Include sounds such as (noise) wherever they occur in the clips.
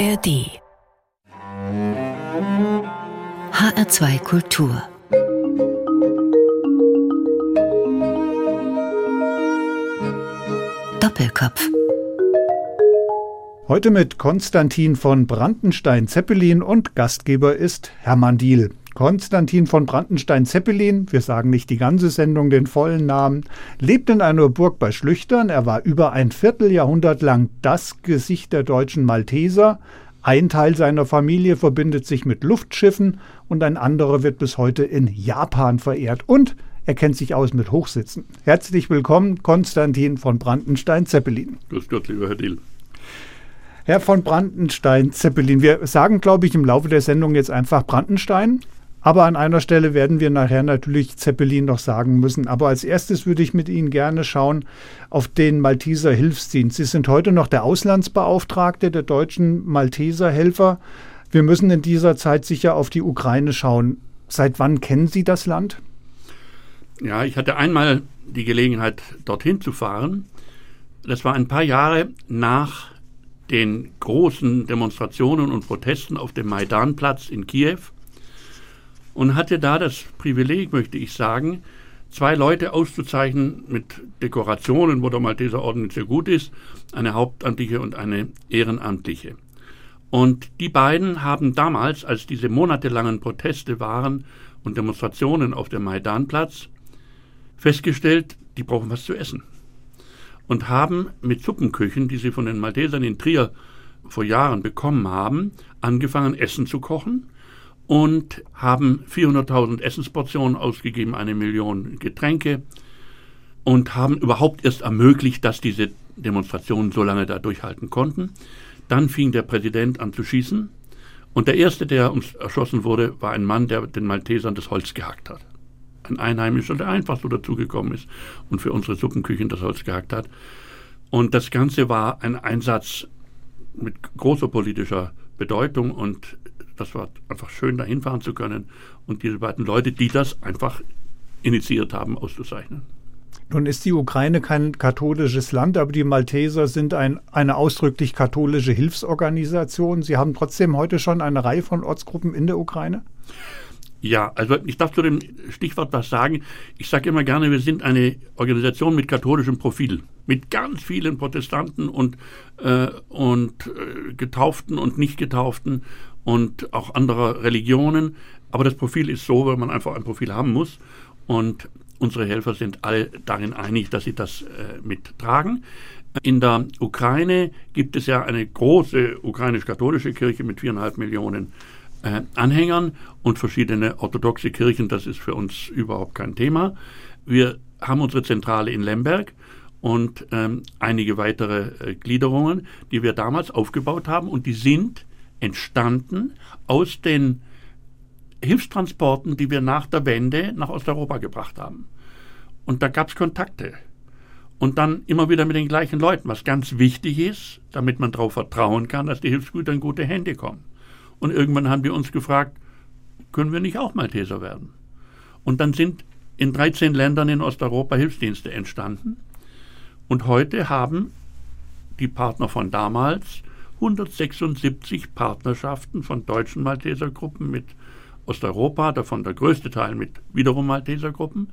ARD HR2 Kultur Doppelkopf Heute mit Konstantin von Brandenstein-Zeppelin und Gastgeber ist Hermann Diel. Konstantin von Brandenstein-Zeppelin, wir sagen nicht die ganze Sendung, den vollen Namen, lebt in einer Burg bei Schlüchtern. Er war über ein Vierteljahrhundert lang das Gesicht der deutschen Malteser. Ein Teil seiner Familie verbindet sich mit Luftschiffen und ein anderer wird bis heute in Japan verehrt. Und er kennt sich aus mit Hochsitzen. Herzlich willkommen, Konstantin von Brandenstein-Zeppelin. Grüß Gott, lieber Herr Dill. Herr von Brandenstein-Zeppelin, wir sagen, glaube ich, im Laufe der Sendung jetzt einfach Brandenstein. Aber an einer Stelle werden wir nachher natürlich Zeppelin noch sagen müssen. Aber als erstes würde ich mit Ihnen gerne schauen auf den Malteser Hilfsdienst. Sie sind heute noch der Auslandsbeauftragte der deutschen Malteser Helfer. Wir müssen in dieser Zeit sicher auf die Ukraine schauen. Seit wann kennen Sie das Land? Ja, ich hatte einmal die Gelegenheit, dorthin zu fahren. Das war ein paar Jahre nach den großen Demonstrationen und Protesten auf dem Maidanplatz in Kiew und hatte da das Privileg, möchte ich sagen, zwei Leute auszuzeichnen mit Dekorationen, wo der Malteser Orden sehr gut ist, eine hauptamtliche und eine ehrenamtliche. Und die beiden haben damals, als diese monatelangen Proteste waren und Demonstrationen auf dem Maidanplatz, festgestellt, die brauchen was zu essen. Und haben mit Suppenküchen, die sie von den Maltesern in Trier vor Jahren bekommen haben, angefangen, Essen zu kochen und haben 400.000 Essensportionen ausgegeben, eine Million Getränke und haben überhaupt erst ermöglicht, dass diese Demonstrationen so lange da durchhalten konnten. Dann fing der Präsident an zu schießen und der erste, der uns erschossen wurde, war ein Mann, der den Maltesern das Holz gehackt hat. Ein Einheimischer, der einfach so dazugekommen ist und für unsere Suppenküchen das Holz gehackt hat. Und das Ganze war ein Einsatz mit großer politischer Bedeutung und das war einfach schön, da hinfahren zu können und diese beiden Leute, die das einfach initiiert haben, auszuzeichnen. Nun ist die Ukraine kein katholisches Land, aber die Malteser sind ein, eine ausdrücklich katholische Hilfsorganisation. Sie haben trotzdem heute schon eine Reihe von Ortsgruppen in der Ukraine? Ja, also ich darf zu dem Stichwort was sagen. Ich sage immer gerne, wir sind eine Organisation mit katholischem Profil, mit ganz vielen Protestanten und, äh, und äh, Getauften und Nicht-Getauften und auch anderer Religionen. Aber das Profil ist so, weil man einfach ein Profil haben muss. Und unsere Helfer sind alle darin einig, dass sie das äh, mittragen. In der Ukraine gibt es ja eine große ukrainisch-katholische Kirche mit viereinhalb Millionen äh, Anhängern und verschiedene orthodoxe Kirchen. Das ist für uns überhaupt kein Thema. Wir haben unsere Zentrale in Lemberg und ähm, einige weitere äh, Gliederungen, die wir damals aufgebaut haben und die sind entstanden aus den Hilfstransporten, die wir nach der Wende nach Osteuropa gebracht haben. Und da gab es Kontakte. Und dann immer wieder mit den gleichen Leuten, was ganz wichtig ist, damit man darauf vertrauen kann, dass die Hilfsgüter in gute Hände kommen. Und irgendwann haben wir uns gefragt, können wir nicht auch Malteser werden? Und dann sind in 13 Ländern in Osteuropa Hilfsdienste entstanden. Und heute haben die Partner von damals 176 Partnerschaften von deutschen Maltesergruppen mit Osteuropa, davon der größte Teil mit wiederum Maltesergruppen.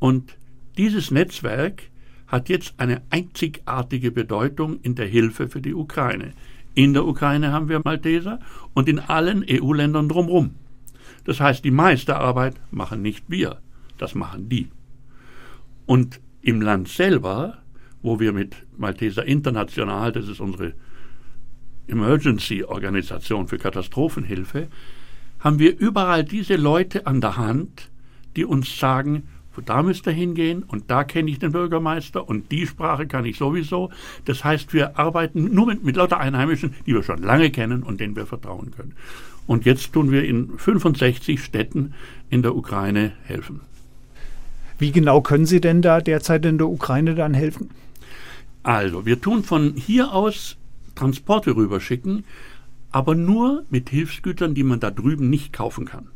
Und dieses Netzwerk hat jetzt eine einzigartige Bedeutung in der Hilfe für die Ukraine. In der Ukraine haben wir Malteser und in allen EU-Ländern drumherum. Das heißt, die meiste Arbeit machen nicht wir, das machen die. Und im Land selber, wo wir mit Malteser International, das ist unsere Emergency-Organisation für Katastrophenhilfe, haben wir überall diese Leute an der Hand, die uns sagen, da müsst ihr hingehen und da kenne ich den Bürgermeister und die Sprache kann ich sowieso. Das heißt, wir arbeiten nur mit, mit lauter Einheimischen, die wir schon lange kennen und denen wir vertrauen können. Und jetzt tun wir in 65 Städten in der Ukraine helfen. Wie genau können Sie denn da derzeit in der Ukraine dann helfen? Also, wir tun von hier aus Transporte rüberschicken, aber nur mit Hilfsgütern, die man da drüben nicht kaufen kann.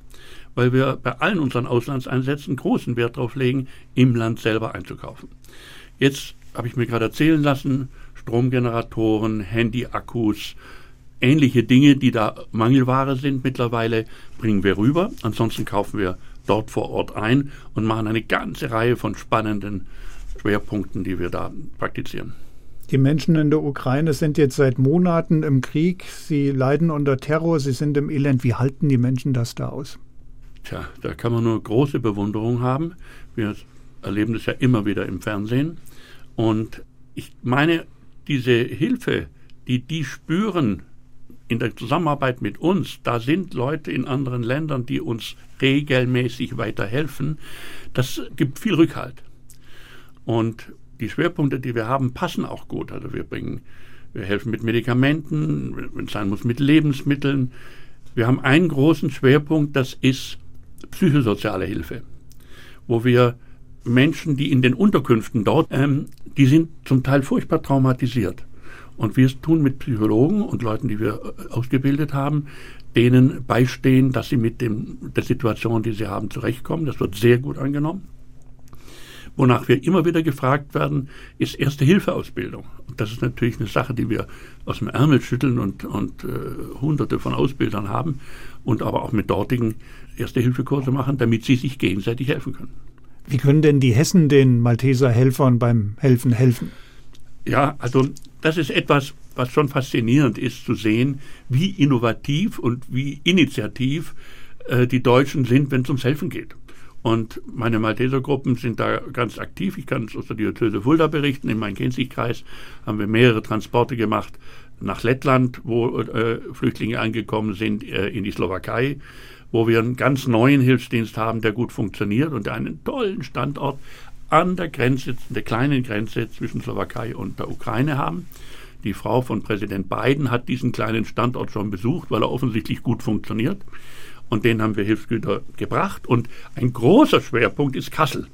Weil wir bei allen unseren Auslandseinsätzen großen Wert darauf legen, im Land selber einzukaufen. Jetzt habe ich mir gerade erzählen lassen, Stromgeneratoren, Handyakkus, ähnliche Dinge, die da Mangelware sind mittlerweile, bringen wir rüber. Ansonsten kaufen wir dort vor Ort ein und machen eine ganze Reihe von spannenden Schwerpunkten, die wir da praktizieren. Die Menschen in der Ukraine sind jetzt seit Monaten im Krieg. Sie leiden unter Terror, sie sind im Elend. Wie halten die Menschen das da aus? Tja, da kann man nur große Bewunderung haben. Wir erleben das ja immer wieder im Fernsehen. Und ich meine, diese Hilfe, die die spüren in der Zusammenarbeit mit uns, da sind Leute in anderen Ländern, die uns regelmäßig weiterhelfen, das gibt viel Rückhalt. Und die Schwerpunkte, die wir haben, passen auch gut. Also wir bringen, wir helfen mit Medikamenten, wenn es sein muss, mit Lebensmitteln. Wir haben einen großen Schwerpunkt, das ist psychosoziale Hilfe, wo wir Menschen, die in den Unterkünften dort, ähm, die sind zum Teil furchtbar traumatisiert. Und wir tun mit Psychologen und Leuten, die wir äh, ausgebildet haben, denen beistehen, dass sie mit dem, der Situation, die sie haben, zurechtkommen. Das wird sehr gut angenommen. Wonach wir immer wieder gefragt werden, ist Erste-Hilfe-Ausbildung. Und das ist natürlich eine Sache, die wir aus dem Ärmel schütteln und, und äh, hunderte von Ausbildern haben und aber auch mit dortigen Erste-Hilfe-Kurse machen, damit sie sich gegenseitig helfen können. Wie können denn die Hessen den Malteser Helfern beim Helfen helfen? Ja, also das ist etwas, was schon faszinierend ist zu sehen, wie innovativ und wie initiativ äh, die Deutschen sind, wenn es ums Helfen geht. Und meine Maltesergruppen sind da ganz aktiv. Ich kann es aus der Diözese Fulda berichten. In meinem Kinzig-Kreis haben wir mehrere Transporte gemacht nach Lettland, wo äh, Flüchtlinge angekommen sind, äh, in die Slowakei, wo wir einen ganz neuen Hilfsdienst haben, der gut funktioniert und einen tollen Standort an der Grenze, der kleinen Grenze zwischen Slowakei und der Ukraine haben. Die Frau von Präsident Biden hat diesen kleinen Standort schon besucht, weil er offensichtlich gut funktioniert und denen haben wir Hilfsgüter gebracht. Und ein großer Schwerpunkt ist Kassel.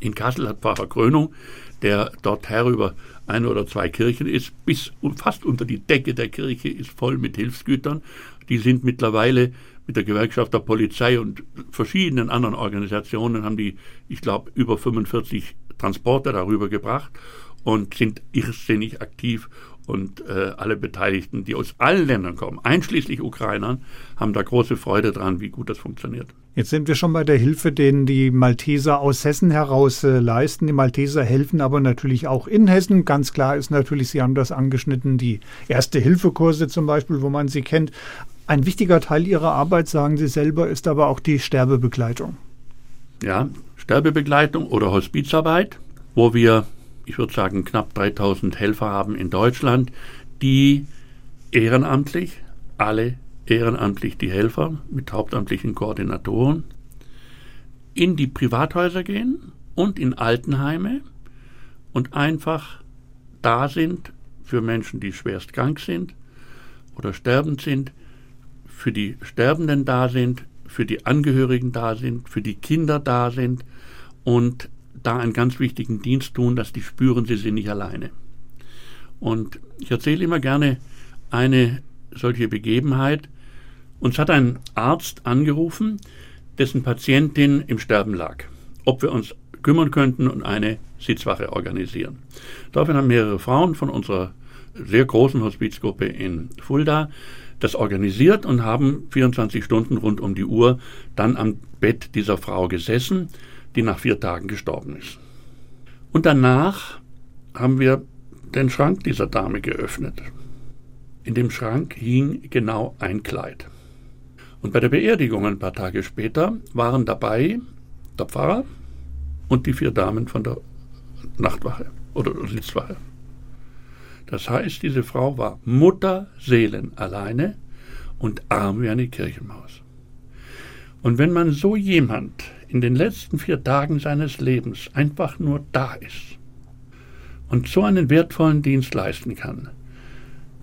In Kassel hat Pfarrer Krönung, der dort Herr über eine oder zwei Kirchen ist, bis fast unter die Decke der Kirche ist voll mit Hilfsgütern. Die sind mittlerweile mit der Gewerkschaft der Polizei und verschiedenen anderen Organisationen haben die, ich glaube, über 45 Transporte darüber gebracht und sind irrsinnig aktiv und äh, alle Beteiligten, die aus allen Ländern kommen, einschließlich Ukrainern, haben da große Freude dran, wie gut das funktioniert. Jetzt sind wir schon bei der Hilfe, den die Malteser aus Hessen heraus äh, leisten. Die Malteser helfen aber natürlich auch in Hessen. Ganz klar ist natürlich, Sie haben das angeschnitten, die Erste-Hilfe-Kurse zum Beispiel, wo man sie kennt. Ein wichtiger Teil Ihrer Arbeit, sagen Sie selber, ist aber auch die Sterbebegleitung. Ja, Sterbebegleitung oder Hospizarbeit, wo wir ich würde sagen, knapp 3000 Helfer haben in Deutschland, die ehrenamtlich, alle ehrenamtlich die Helfer mit hauptamtlichen Koordinatoren, in die Privathäuser gehen und in Altenheime und einfach da sind für Menschen, die schwerst krank sind oder sterbend sind, für die Sterbenden da sind, für die Angehörigen da sind, für die Kinder da sind und da einen ganz wichtigen Dienst tun, dass die spüren, sie sind nicht alleine. Und ich erzähle immer gerne eine solche Begebenheit. Uns hat ein Arzt angerufen, dessen Patientin im Sterben lag, ob wir uns kümmern könnten und eine Sitzwache organisieren. Daraufhin haben mehrere Frauen von unserer sehr großen Hospizgruppe in Fulda das organisiert und haben 24 Stunden rund um die Uhr dann am Bett dieser Frau gesessen die nach vier Tagen gestorben ist. Und danach haben wir den Schrank dieser Dame geöffnet. In dem Schrank hing genau ein Kleid. Und bei der Beerdigung ein paar Tage später waren dabei der Pfarrer und die vier Damen von der Nachtwache oder Sitzwache. Das heißt, diese Frau war Mutterseelen alleine und arm wie eine Kirchenmaus. Und wenn man so jemand in den letzten vier Tagen seines Lebens einfach nur da ist und so einen wertvollen Dienst leisten kann,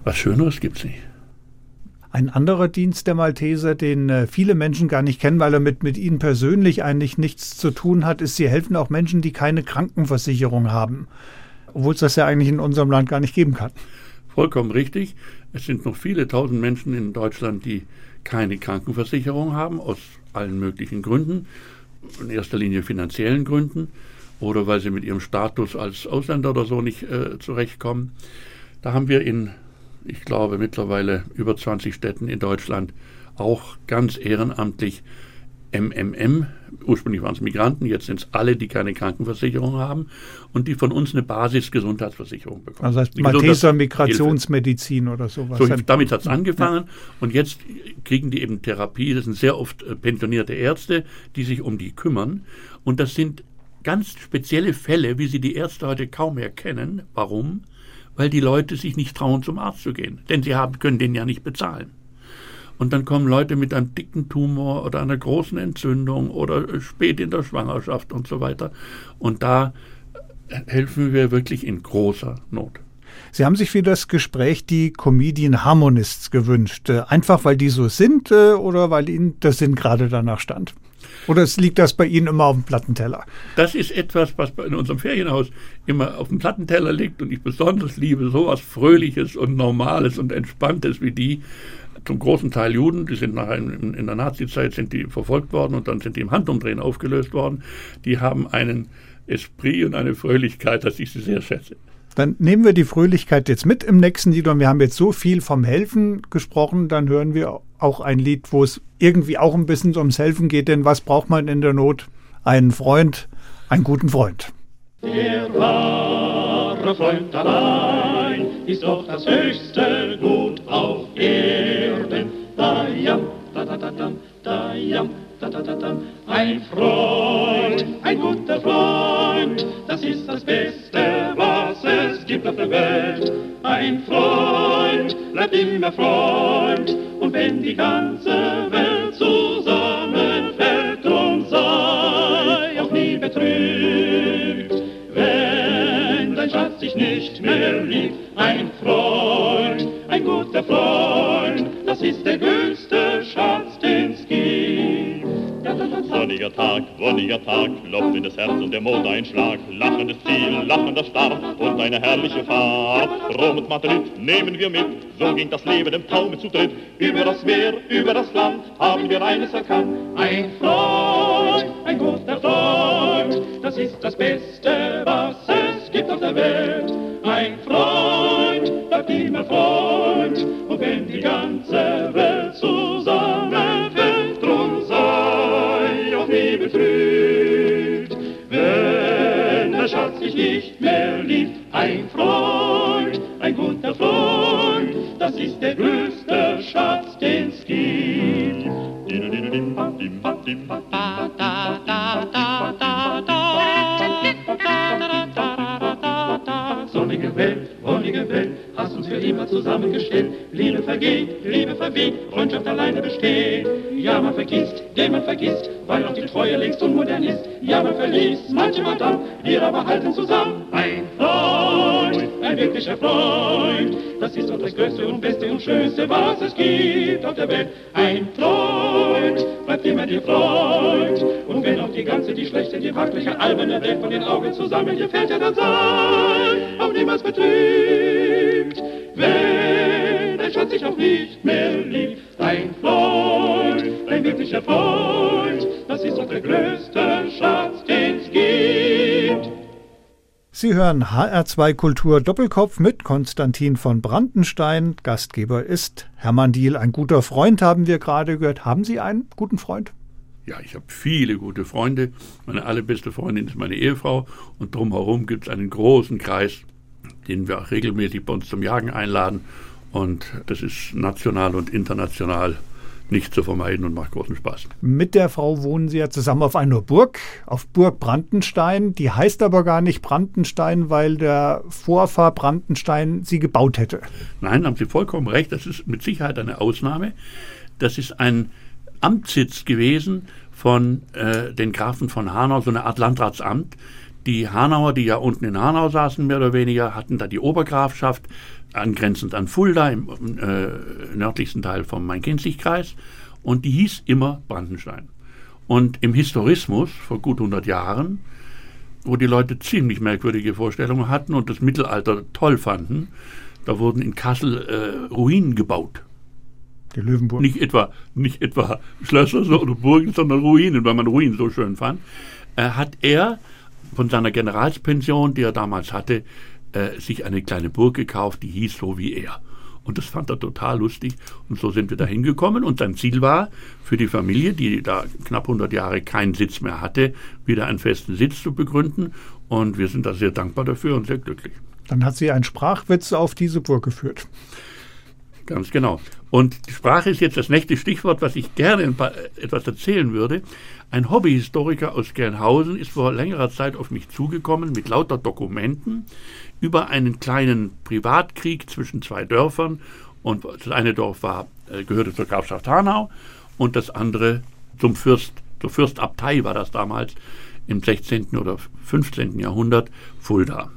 was Schöneres gibt's nicht. Ein anderer Dienst der Malteser, den äh, viele Menschen gar nicht kennen, weil er mit, mit ihnen persönlich eigentlich nichts zu tun hat, ist, sie helfen auch Menschen, die keine Krankenversicherung haben. Obwohl es das ja eigentlich in unserem Land gar nicht geben kann. Vollkommen richtig. Es sind noch viele tausend Menschen in Deutschland, die keine Krankenversicherung haben, aus allen möglichen Gründen in erster Linie finanziellen Gründen oder weil sie mit ihrem Status als Ausländer oder so nicht äh, zurechtkommen. Da haben wir in ich glaube, mittlerweile über 20 Städten in Deutschland, auch ganz ehrenamtlich MMM. Ursprünglich waren es Migranten, jetzt sind es alle, die keine Krankenversicherung haben und die von uns eine Basisgesundheitsversicherung bekommen. Also heißt Malteser Migrationsmedizin oder sowas. So, damit hat es angefangen ja. und jetzt kriegen die eben Therapie. Das sind sehr oft äh, pensionierte Ärzte, die sich um die kümmern. Und das sind ganz spezielle Fälle, wie sie die Ärzte heute kaum mehr kennen. Warum? Weil die Leute sich nicht trauen, zum Arzt zu gehen. Denn sie haben, können den ja nicht bezahlen. Und dann kommen Leute mit einem dicken Tumor oder einer großen Entzündung oder spät in der Schwangerschaft und so weiter. Und da helfen wir wirklich in großer Not. Sie haben sich für das Gespräch die Comedian Harmonists gewünscht. Äh, einfach weil die so sind äh, oder weil Ihnen der Sinn gerade danach stand? Oder liegt das bei Ihnen immer auf dem Plattenteller? Das ist etwas, was in unserem Ferienhaus immer auf dem Plattenteller liegt und ich besonders liebe sowas Fröhliches und Normales und Entspanntes wie die. Zum großen Teil Juden, die sind nachher in, in der Nazizeit sind die verfolgt worden und dann sind die im Handumdrehen aufgelöst worden. Die haben einen Esprit und eine Fröhlichkeit, dass ich sie sehr schätze. Dann nehmen wir die Fröhlichkeit jetzt mit im nächsten Lied und wir haben jetzt so viel vom Helfen gesprochen, dann hören wir auch ein Lied, wo es irgendwie auch ein bisschen ums Helfen geht, denn was braucht man in der Not? Einen Freund, einen guten Freund. Der wahre Freund allein ist doch das höchste Gut auf Erden. Ein Freund, ein guter Freund, das ist das Beste, was es gibt auf der Welt. Ein Freund bleibt immer Freund, und wenn die ganze Welt zusammenfällt, drum sei auch nie betrübt. Wenn dein Schatz dich nicht mehr liebt, ein Freund, ein guter Freund, das ist der größte Sonniger Tag, wonniger Tag, klopft in das Herz und der Mond ein Schlag. Lachendes Ziel, lachender Start und eine herrliche Fahrt. Rom und Madrid nehmen wir mit, so ging das Leben im Taume zu dritt. Über das Meer, über das Land haben wir eines erkannt. Ein Freund, ein guter Freund, das ist das Beste, was es gibt auf der Welt. Ein Freund, bleibt immer Freund, und wenn die ganze Welt zusammenfällt, dich nicht mehr liebt, ein Freund, ein guter Freund, das ist der größte Schatz, den's gibt. Sonnige Welt, wonnige Welt, hast uns für immer zusammengestellt. Liebe vergeht, Liebe verweht, Freundschaft alleine besteht. Ja, man vergisst, den man vergisst, weil auch die Treue längst unmodern ist. Ja, man verließ manche Madame, wir aber halten zusammen. Das Größte und Beste und Schönste, was es gibt auf der Welt. Ein Freund, bleibt immer dir Freund. Und wenn auch die ganze, die schlechte, die wackliche, alberne Welt von den Augen zusammen dir fällt, ja dann sei auch niemals betrübt. Wenn dein Schatz sich auch nicht mehr liebt, dein Freund, dein wirklicher Freund, das ist doch der größte hören HR2 Kultur Doppelkopf mit Konstantin von Brandenstein. Gastgeber ist Hermann Diel. Ein guter Freund haben wir gerade gehört. Haben Sie einen guten Freund? Ja, ich habe viele gute Freunde. Meine allerbeste Freundin ist meine Ehefrau und drumherum gibt es einen großen Kreis, den wir auch regelmäßig bei uns zum Jagen einladen. Und das ist national und international nicht zu vermeiden und macht großen Spaß. Mit der Frau wohnen Sie ja zusammen auf einer Burg, auf Burg Brandenstein. Die heißt aber gar nicht Brandenstein, weil der Vorfahr Brandenstein sie gebaut hätte. Nein, haben Sie vollkommen recht. Das ist mit Sicherheit eine Ausnahme. Das ist ein Amtssitz gewesen von äh, den Grafen von Hanau, so eine Art Landratsamt. Die Hanauer, die ja unten in Hanau saßen, mehr oder weniger, hatten da die Obergrafschaft, angrenzend an Fulda, im äh, nördlichsten Teil vom Main-Kinzig-Kreis. Und die hieß immer Brandenstein. Und im Historismus vor gut 100 Jahren, wo die Leute ziemlich merkwürdige Vorstellungen hatten und das Mittelalter toll fanden, da wurden in Kassel äh, Ruinen gebaut. Die Löwenburg. Nicht etwa, nicht etwa Schlösser oder Burgen, sondern Ruinen, weil man Ruinen so schön fand. Äh, hat er von seiner Generalspension, die er damals hatte, äh, sich eine kleine Burg gekauft, die hieß so wie er. Und das fand er total lustig. Und so sind wir da hingekommen. Und sein Ziel war, für die Familie, die da knapp 100 Jahre keinen Sitz mehr hatte, wieder einen festen Sitz zu begründen. Und wir sind da sehr dankbar dafür und sehr glücklich. Dann hat sie einen Sprachwitz auf diese Burg geführt. Ganz genau. Und die Sprache ist jetzt das nächste Stichwort, was ich gerne paar, etwas erzählen würde. Ein Hobbyhistoriker aus Gelnhausen ist vor längerer Zeit auf mich zugekommen mit lauter Dokumenten über einen kleinen Privatkrieg zwischen zwei Dörfern. Und das eine Dorf war, äh, gehörte zur Grafschaft Hanau und das andere zum Fürst, zur Fürstabtei war das damals im 16. oder 15. Jahrhundert, Fulda.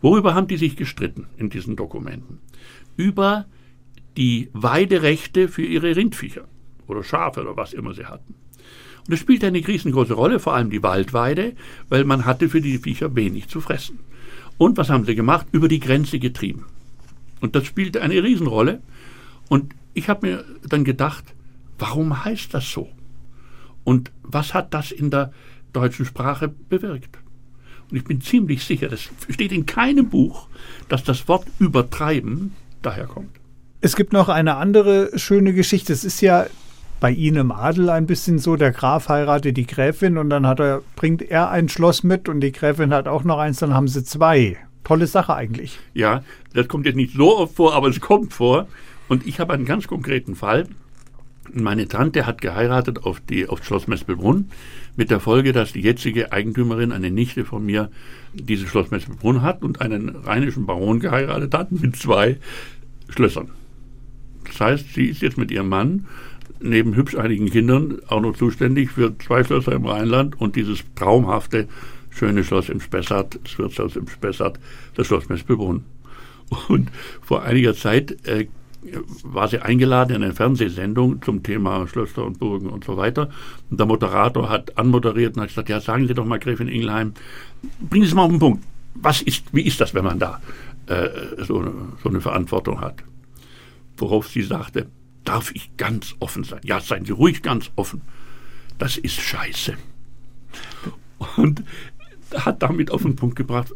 Worüber haben die sich gestritten in diesen Dokumenten? Über die Weiderechte für ihre Rindviecher oder Schafe oder was immer sie hatten. Und das spielte eine riesengroße Rolle, vor allem die Waldweide, weil man hatte für die Viecher wenig zu fressen. Und was haben sie gemacht? Über die Grenze getrieben. Und das spielte eine Riesenrolle. Und ich habe mir dann gedacht, warum heißt das so? Und was hat das in der deutschen Sprache bewirkt? Und ich bin ziemlich sicher, das steht in keinem Buch, dass das Wort übertreiben daherkommt. Es gibt noch eine andere schöne Geschichte. Es ist ja bei Ihnen im Adel ein bisschen so, der Graf heiratet die Gräfin und dann er, bringt er ein Schloss mit und die Gräfin hat auch noch eins, dann haben sie zwei. Tolle Sache eigentlich. Ja, das kommt jetzt nicht so oft vor, aber es kommt vor. Und ich habe einen ganz konkreten Fall. Meine Tante hat geheiratet auf, die, auf Schloss Mespelbrunn mit der Folge, dass die jetzige Eigentümerin, eine Nichte von mir, dieses Schloss Mespelbrunn hat und einen rheinischen Baron geheiratet hat mit zwei Schlössern. Das heißt, sie ist jetzt mit ihrem Mann neben hübsch einigen Kindern auch noch zuständig für zwei Schlösser im Rheinland und dieses traumhafte, schöne Schloss im Spessart, das Wirtshaus im Spessart, das Schloss Mespelbrunn. Und vor einiger Zeit äh, war sie eingeladen in eine Fernsehsendung zum Thema Schlösser und Burgen und so weiter. Und der Moderator hat anmoderiert und hat gesagt, ja, sagen Sie doch mal, Gräfin Ingelheim, bringen Sie es mal auf den Punkt. Was ist, wie ist das, wenn man da äh, so, so eine Verantwortung hat? Worauf sie sagte, darf ich ganz offen sein. Ja, seien Sie ruhig ganz offen. Das ist scheiße. Und hat damit auf den Punkt gebracht,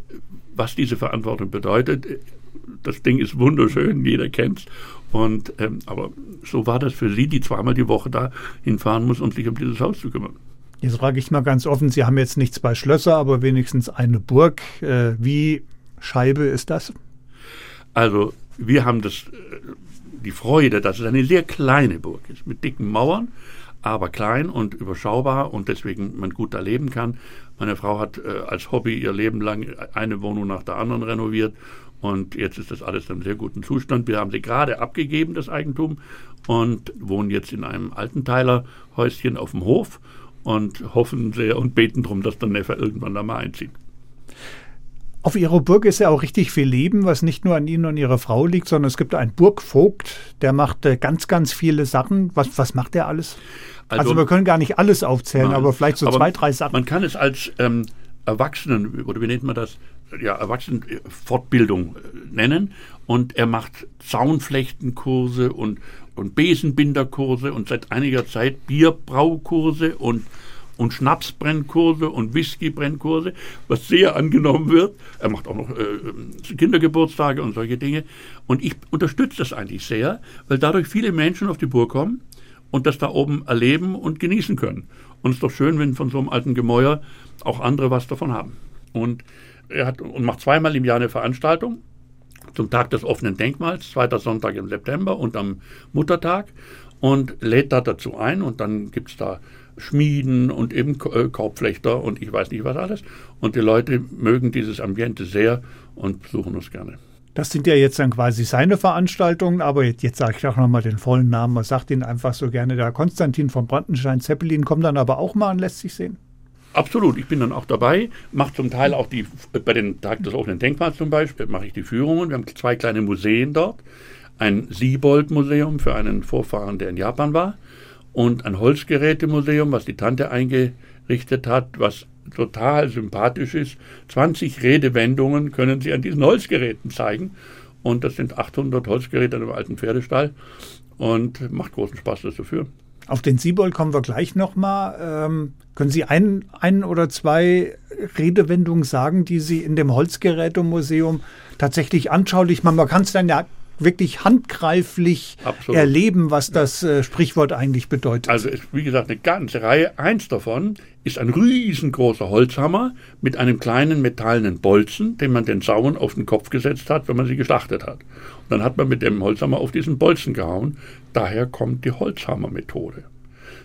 was diese Verantwortung bedeutet. Das Ding ist wunderschön, jeder kennt es. Und, ähm, aber so war das für sie, die zweimal die Woche da hinfahren muss, um sich um dieses Haus zu kümmern. Jetzt frage ich mal ganz offen, Sie haben jetzt nicht zwei Schlösser, aber wenigstens eine Burg. Äh, wie Scheibe ist das? Also wir haben das äh, die Freude, dass es eine sehr kleine Burg ist, mit dicken Mauern, aber klein und überschaubar und deswegen man gut da leben kann. Meine Frau hat äh, als Hobby ihr Leben lang eine Wohnung nach der anderen renoviert und jetzt ist das alles in einem sehr guten Zustand. Wir haben sie gerade abgegeben, das Eigentum, und wohnen jetzt in einem Altenteilerhäuschen auf dem Hof und hoffen sehr und beten darum, dass der Neffe irgendwann da mal einzieht. Auf Ihrer Burg ist ja auch richtig viel Leben, was nicht nur an Ihnen und Ihrer Frau liegt, sondern es gibt einen Burgvogt, der macht äh, ganz, ganz viele Sachen. Was, was macht der alles? Also, also, wir können gar nicht alles aufzählen, nein, aber vielleicht so aber zwei, drei Sachen. Man kann es als ähm, Erwachsenen, oder wie nennt man das? Ja, Erwachsenenfortbildung äh, nennen. Und er macht Zaunflechtenkurse und, und Besenbinderkurse und seit einiger Zeit Bierbraukurse und und Schnapsbrennkurse und Whiskybrennkurse, was sehr angenommen wird. Er macht auch noch äh, Kindergeburtstage und solche Dinge. Und ich unterstütze das eigentlich sehr, weil dadurch viele Menschen auf die Burg kommen und das da oben erleben und genießen können. Und es ist doch schön, wenn von so einem alten Gemäuer auch andere was davon haben. Und er hat und macht zweimal im Jahr eine Veranstaltung zum Tag des offenen Denkmals, zweiter Sonntag im September und am Muttertag und lädt da dazu ein und dann gibt es da Schmieden und eben äh, Korbflechter und ich weiß nicht was alles. Und die Leute mögen dieses Ambiente sehr und besuchen uns gerne. Das sind ja jetzt dann quasi seine Veranstaltungen, aber jetzt, jetzt sage ich auch nochmal den vollen Namen. Man sagt ihn einfach so gerne. Der Konstantin von Brandenstein-Zeppelin kommt dann aber auch mal und lässt sich sehen. Absolut, ich bin dann auch dabei, mache zum Teil auch die, bei den Tag des offenen Denkmals zum Beispiel, mache ich die Führungen. Wir haben zwei kleine Museen dort. Ein Siebold-Museum für einen Vorfahren, der in Japan war und ein Holzgerätemuseum, was die Tante eingerichtet hat, was total sympathisch ist. 20 Redewendungen können Sie an diesen Holzgeräten zeigen. Und das sind 800 Holzgeräte an einem alten Pferdestall. Und macht großen Spaß, das zu führen. Auf den Siebold kommen wir gleich nochmal. Ähm, können Sie ein, ein oder zwei Redewendungen sagen, die Sie in dem Holzgerätemuseum tatsächlich anschaulich machen? Man kann es dann ja wirklich handgreiflich Absolut. erleben, was das äh, Sprichwort eigentlich bedeutet. Also ist, wie gesagt, eine ganze Reihe. Eins davon ist ein riesengroßer Holzhammer mit einem kleinen metallenen Bolzen, den man den Sauen auf den Kopf gesetzt hat, wenn man sie geschlachtet hat. Und dann hat man mit dem Holzhammer auf diesen Bolzen gehauen. Daher kommt die Holzhammermethode.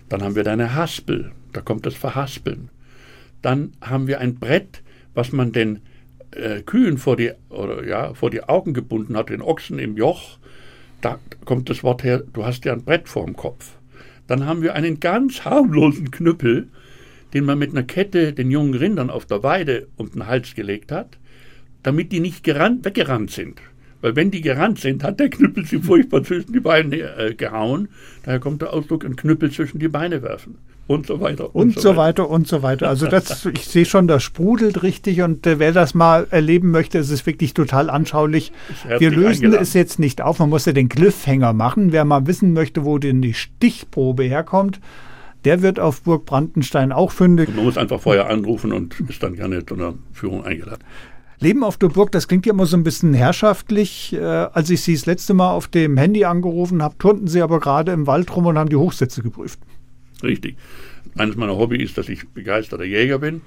Dann haben wir da eine Haspel, da kommt das Verhaspeln. Dann haben wir ein Brett, was man den äh, Kühen vor die, oder, ja, vor die Augen gebunden hat, den Ochsen im Joch. Da kommt das Wort her, du hast ja ein Brett vorm Kopf. Dann haben wir einen ganz harmlosen Knüppel, den man mit einer Kette den jungen Rindern auf der Weide um den Hals gelegt hat, damit die nicht gerannt, weggerannt sind. Weil wenn die gerannt sind, hat der Knüppel sie furchtbar zwischen die Beine äh, gehauen. Daher kommt der Ausdruck, ein Knüppel zwischen die Beine werfen. Und so weiter. Und, und so weiter. weiter und so weiter. Also (laughs) das, ich sehe schon, das sprudelt richtig und äh, wer das mal erleben möchte, ist es wirklich total anschaulich. Wir lösen eingeladen. es jetzt nicht auf, man muss ja den Cliffhanger machen. Wer mal wissen möchte, wo denn die Stichprobe herkommt, der wird auf Burg Brandenstein auch fündig. Und man muss einfach vorher anrufen und ist dann gerne zu einer Führung eingeladen. Leben auf der Burg, das klingt ja immer so ein bisschen herrschaftlich. Äh, als ich Sie das letzte Mal auf dem Handy angerufen habe, turnten Sie aber gerade im Wald rum und haben die Hochsätze geprüft. Richtig. Eines meiner Hobbys ist, dass ich begeisterter Jäger bin.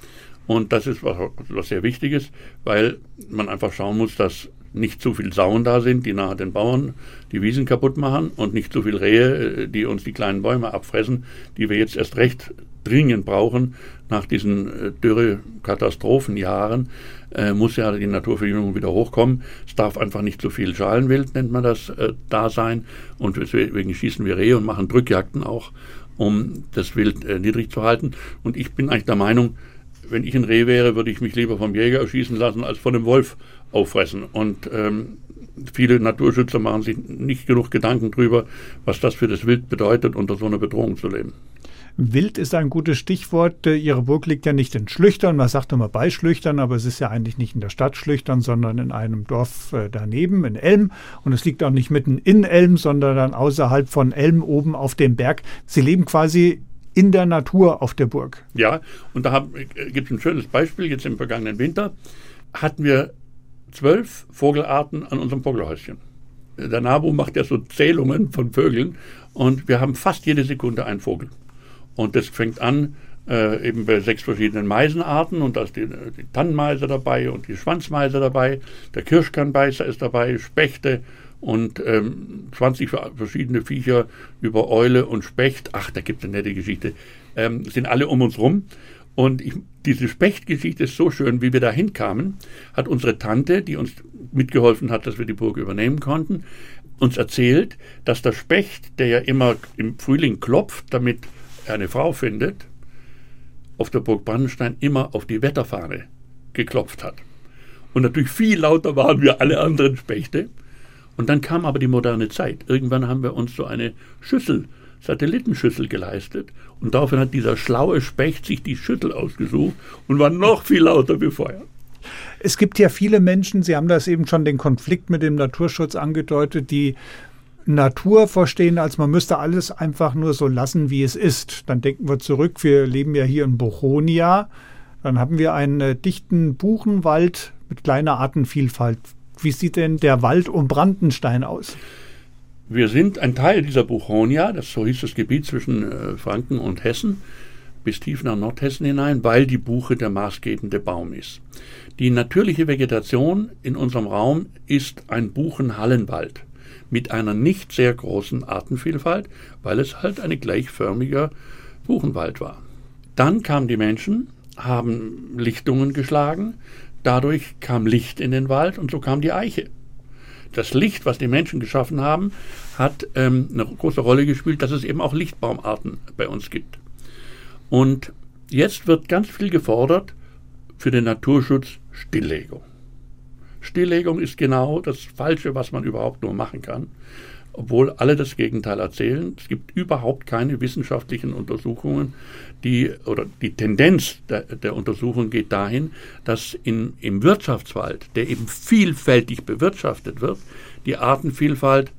Und das ist was, was sehr Wichtiges, weil man einfach schauen muss, dass nicht zu viel Sauen da sind, die nachher den Bauern die Wiesen kaputt machen und nicht zu viel Rehe, äh, die uns die kleinen Bäume abfressen, die wir jetzt erst recht dringend brauchen. Nach diesen äh, Dürre-Katastrophenjahren äh, muss ja die Naturverjüngung wieder hochkommen. Es darf einfach nicht zu viel Schalenwild, nennt man das, äh, da sein. Und deswegen schießen wir Rehe und machen Drückjagden auch, um das Wild äh, niedrig zu halten. Und ich bin eigentlich der Meinung, wenn ich ein Reh wäre, würde ich mich lieber vom Jäger erschießen lassen, als von einem Wolf auffressen. Und ähm, viele Naturschützer machen sich nicht genug Gedanken darüber, was das für das Wild bedeutet, unter so einer Bedrohung zu leben. Wild ist ein gutes Stichwort. Äh, Ihre Burg liegt ja nicht in Schlüchtern, man sagt immer bei Schlüchtern, aber es ist ja eigentlich nicht in der Stadt Schlüchtern, sondern in einem Dorf äh, daneben, in Elm. Und es liegt auch nicht mitten in Elm, sondern dann außerhalb von Elm oben auf dem Berg. Sie leben quasi in der Natur auf der Burg. Ja, und da äh, gibt es ein schönes Beispiel. Jetzt im vergangenen Winter hatten wir zwölf Vogelarten an unserem Vogelhäuschen. Der NABU macht ja so Zählungen von Vögeln und wir haben fast jede Sekunde einen Vogel. Und das fängt an äh, eben bei sechs verschiedenen Meisenarten und da ist die, die Tannenmeise dabei und die Schwanzmeise dabei, der Kirschkernbeißer ist dabei, Spechte und ähm, 20 verschiedene Viecher über Eule und Specht. Ach, da gibt es eine nette Geschichte. Ähm, sind alle um uns rum. Und ich, diese Spechtgeschichte ist so schön, wie wir da hinkamen, hat unsere Tante, die uns mitgeholfen hat, dass wir die Burg übernehmen konnten, uns erzählt, dass der Specht, der ja immer im Frühling klopft, damit eine Frau findet, auf der Burg Brandenstein immer auf die Wetterfahne geklopft hat. Und natürlich viel lauter waren wir alle anderen Spechte. Und dann kam aber die moderne Zeit. Irgendwann haben wir uns so eine Schüssel, Satellitenschüssel geleistet. Und daraufhin hat dieser schlaue Specht sich die Schüssel ausgesucht und war noch viel lauter wie vorher. Es gibt ja viele Menschen, Sie haben das eben schon den Konflikt mit dem Naturschutz angedeutet, die Natur verstehen, als man müsste alles einfach nur so lassen, wie es ist. Dann denken wir zurück, wir leben ja hier in Bochonia. Dann haben wir einen äh, dichten Buchenwald mit kleiner Artenvielfalt. Wie sieht denn der Wald um Brandenstein aus? Wir sind ein Teil dieser Buchonia, das so hieß das Gebiet zwischen äh, Franken und Hessen, bis tief nach Nordhessen hinein, weil die Buche der maßgebende Baum ist. Die natürliche Vegetation in unserem Raum ist ein Buchenhallenwald mit einer nicht sehr großen Artenvielfalt, weil es halt ein gleichförmiger Buchenwald war. Dann kamen die Menschen, haben Lichtungen geschlagen, dadurch kam Licht in den Wald und so kam die Eiche. Das Licht, was die Menschen geschaffen haben, hat ähm, eine große Rolle gespielt, dass es eben auch Lichtbaumarten bei uns gibt. Und jetzt wird ganz viel gefordert für den Naturschutz Stilllegung. Stilllegung ist genau das Falsche, was man überhaupt nur machen kann, obwohl alle das Gegenteil erzählen. Es gibt überhaupt keine wissenschaftlichen Untersuchungen, die oder die Tendenz der, der Untersuchung geht dahin, dass in, im Wirtschaftswald, der eben vielfältig bewirtschaftet wird, die Artenvielfalt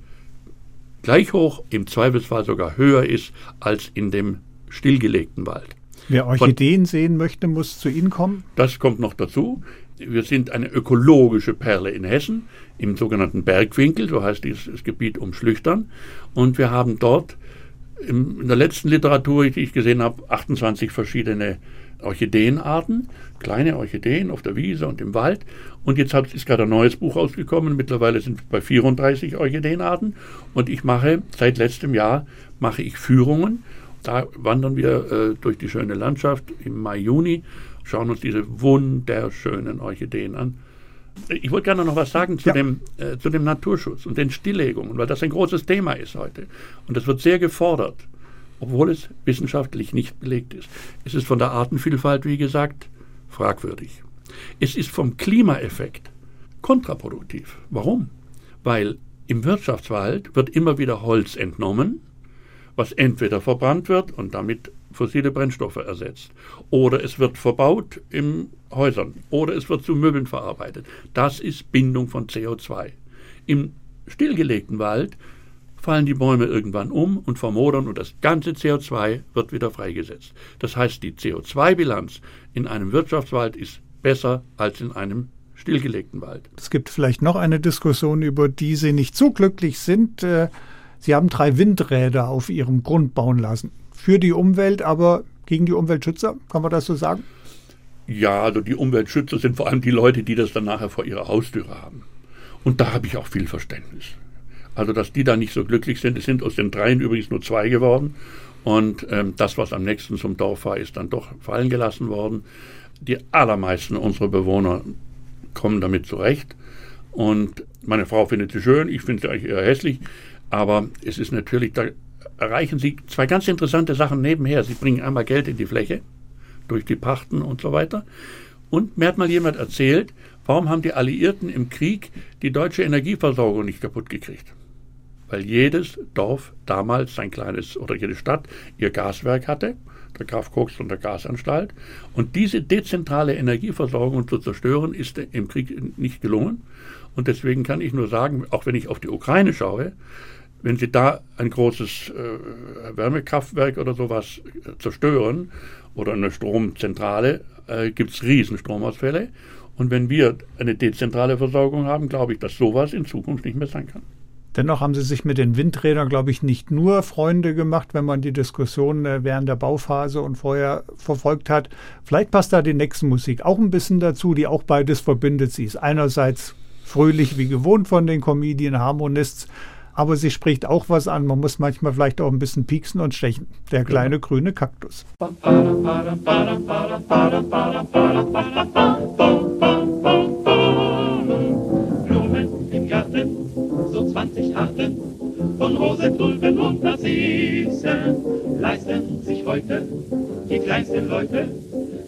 gleich hoch, im Zweifelsfall sogar höher ist als in dem stillgelegten Wald. Wer Orchideen Von, sehen möchte, muss zu Ihnen kommen? Das kommt noch dazu wir sind eine ökologische Perle in Hessen, im sogenannten Bergwinkel, so heißt dieses Gebiet um Schlüchtern. Und wir haben dort in der letzten Literatur, die ich gesehen habe, 28 verschiedene Orchideenarten, kleine Orchideen auf der Wiese und im Wald. Und jetzt ist gerade ein neues Buch rausgekommen. Mittlerweile sind wir bei 34 Orchideenarten. Und ich mache seit letztem Jahr mache ich Führungen. Da wandern wir äh, durch die schöne Landschaft im Mai, Juni, schauen uns diese wunderschönen Orchideen an. Ich wollte gerne noch was sagen zu, ja. dem, äh, zu dem Naturschutz und den Stilllegungen, weil das ein großes Thema ist heute. Und das wird sehr gefordert obwohl es wissenschaftlich nicht belegt ist. Es ist von der Artenvielfalt, wie gesagt, fragwürdig. Es ist vom Klimaeffekt kontraproduktiv. Warum? Weil im Wirtschaftswald wird immer wieder Holz entnommen, was entweder verbrannt wird und damit fossile Brennstoffe ersetzt, oder es wird verbaut in Häusern, oder es wird zu Möbeln verarbeitet. Das ist Bindung von CO2. Im stillgelegten Wald fallen die Bäume irgendwann um und vermodern und das ganze CO2 wird wieder freigesetzt. Das heißt, die CO2-Bilanz in einem Wirtschaftswald ist besser als in einem stillgelegten Wald. Es gibt vielleicht noch eine Diskussion, über die Sie nicht so glücklich sind. Äh, Sie haben drei Windräder auf Ihrem Grund bauen lassen. Für die Umwelt, aber gegen die Umweltschützer, kann man das so sagen? Ja, also die Umweltschützer sind vor allem die Leute, die das dann nachher vor ihrer Haustüre haben. Und da habe ich auch viel Verständnis. Also, dass die da nicht so glücklich sind. Es sind aus den dreien übrigens nur zwei geworden. Und ähm, das, was am nächsten zum Dorf war, ist dann doch fallen gelassen worden. Die allermeisten unserer Bewohner kommen damit zurecht. Und meine Frau findet sie schön, ich finde sie eigentlich eher hässlich. Aber es ist natürlich, da erreichen sie zwei ganz interessante Sachen nebenher. Sie bringen einmal Geld in die Fläche, durch die Pachten und so weiter. Und mir hat mal jemand erzählt, warum haben die Alliierten im Krieg die deutsche Energieversorgung nicht kaputt gekriegt? weil jedes Dorf damals sein kleines oder jede Stadt ihr Gaswerk hatte, der Graf Koks und der Gasanstalt. Und diese dezentrale Energieversorgung zu zerstören, ist im Krieg nicht gelungen. Und deswegen kann ich nur sagen, auch wenn ich auf die Ukraine schaue, wenn sie da ein großes äh, Wärmekraftwerk oder sowas äh, zerstören oder eine Stromzentrale, äh, gibt es Riesenstromausfälle. Und wenn wir eine dezentrale Versorgung haben, glaube ich, dass sowas in Zukunft nicht mehr sein kann. Dennoch haben sie sich mit den Windrädern, glaube ich, nicht nur Freunde gemacht, wenn man die Diskussion äh, während der Bauphase und vorher verfolgt hat. Vielleicht passt da die nächste Musik auch ein bisschen dazu, die auch beides verbindet. Sie ist einerseits fröhlich wie gewohnt von den Comedian Harmonists, aber sie spricht auch was an. Man muss manchmal vielleicht auch ein bisschen pieksen und stechen. Der kleine grüne Kaktus. Arten von Rosen, Tulpen und Narzissen leisten sich heute die kleinsten Leute.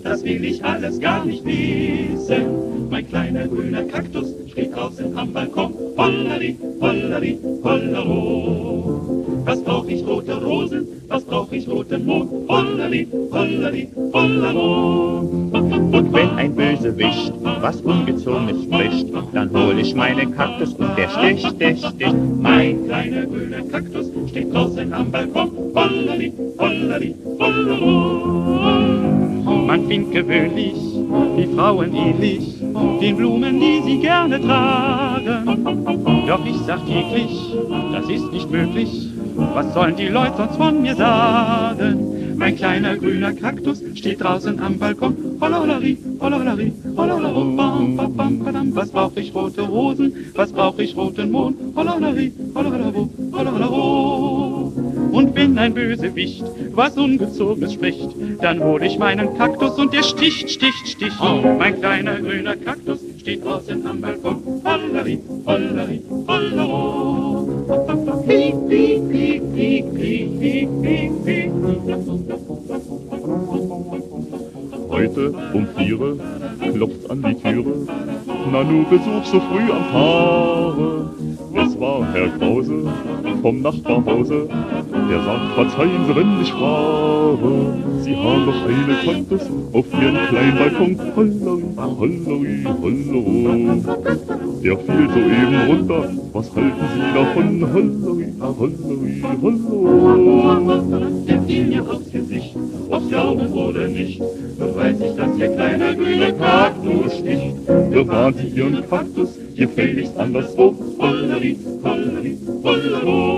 Das will ich alles gar nicht wissen. Mein kleiner grüner Kaktus steht draußen am Balkon. Hollari, hollari, hollero. Was brauch ich rote Rosen? Was brauch ich roten Mond? Hollari, hollari, hollero. Und wenn ein Bösewicht was Ungezogenes spricht, dann hol ich meinen Kaktus und der sticht, sticht, sticht. Mein kleiner grüner Kaktus steht draußen am Balkon. Hollari, hollari, hollero. Man findet gewöhnlich die Frauen ähnlich den Blumen, die sie gerne tragen. Doch ich sag täglich, das ist nicht möglich. Was sollen die Leute sonst von mir sagen? Mein kleiner grüner Kaktus steht draußen am Balkon. Hollolari, hollolari, hollolaro, bam, bam, bam, badam. Was brauch ich rote Rosen? Was brauch ich roten Mond? Hollolari, hollolaro, hollolaro. Und wenn ein Bösewicht was Ungezogenes spricht, dann hol ich meinen Kaktus und der sticht, sticht, sticht. Mein kleiner grüner Kaktus steht draußen am Balkon. Hollari, hollari, hollaro. Piep, piep, piep, piep, piep, piep, piep, piep. Heute um viere klopft an die Türe. Nanu Besuch so früh am Tage. Es war Herr Krause vom Nachbarhause Der sagt, verzeihen Sie, wenn ich frage, Sie haben doch eine Kaktus auf Ihren kleinen Balkon. Hollari, hollari, hollari. Der fiel soeben runter, was halten Sie davon? Hollari, hollari, hollari. Der fiel mir aufs Gesicht, ob's glauben oder nicht, nur weiß ich, dass Ihr kleiner grüner Kaktus sticht. Bewahren Sie Ihren Kaktus gefälligst anderswo. Hollari, hollari, hollero.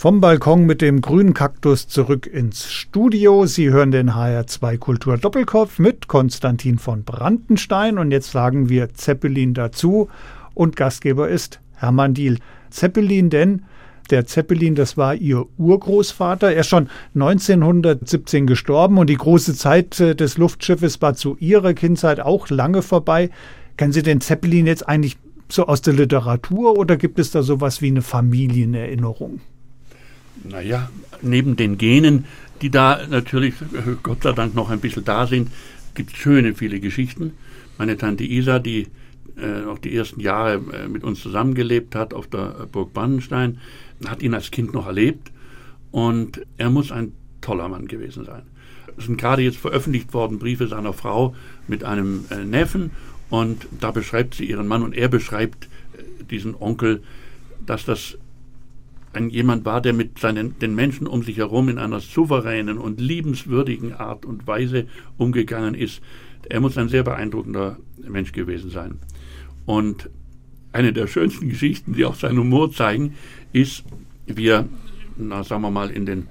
Vom Balkon mit dem grünen Kaktus zurück ins Studio. Sie hören den HR2 Kultur Doppelkopf mit Konstantin von Brandenstein und jetzt sagen wir Zeppelin dazu und Gastgeber ist Hermann Diel. Zeppelin denn der Zeppelin, das war ihr Urgroßvater. Er ist schon 1917 gestorben und die große Zeit äh, des Luftschiffes war zu ihrer Kindheit auch lange vorbei. Kennen Sie den Zeppelin jetzt eigentlich so aus der Literatur oder gibt es da sowas wie eine Familienerinnerung? Naja, neben den Genen, die da natürlich Gott sei Dank noch ein bisschen da sind, gibt es schöne viele Geschichten. Meine Tante Isa, die äh, noch die ersten Jahre äh, mit uns zusammengelebt hat auf der Burg Bannenstein, hat ihn als Kind noch erlebt und er muss ein toller Mann gewesen sein. Es sind gerade jetzt veröffentlicht worden Briefe seiner Frau mit einem äh, Neffen und da beschreibt sie ihren Mann und er beschreibt äh, diesen Onkel, dass das ein jemand war, der mit seinen, den Menschen um sich herum in einer souveränen und liebenswürdigen Art und Weise umgegangen ist. Er muss ein sehr beeindruckender Mensch gewesen sein. Und eine der schönsten Geschichten, die auch seinen Humor zeigen, ist, wie er, na, sagen wir mal, in den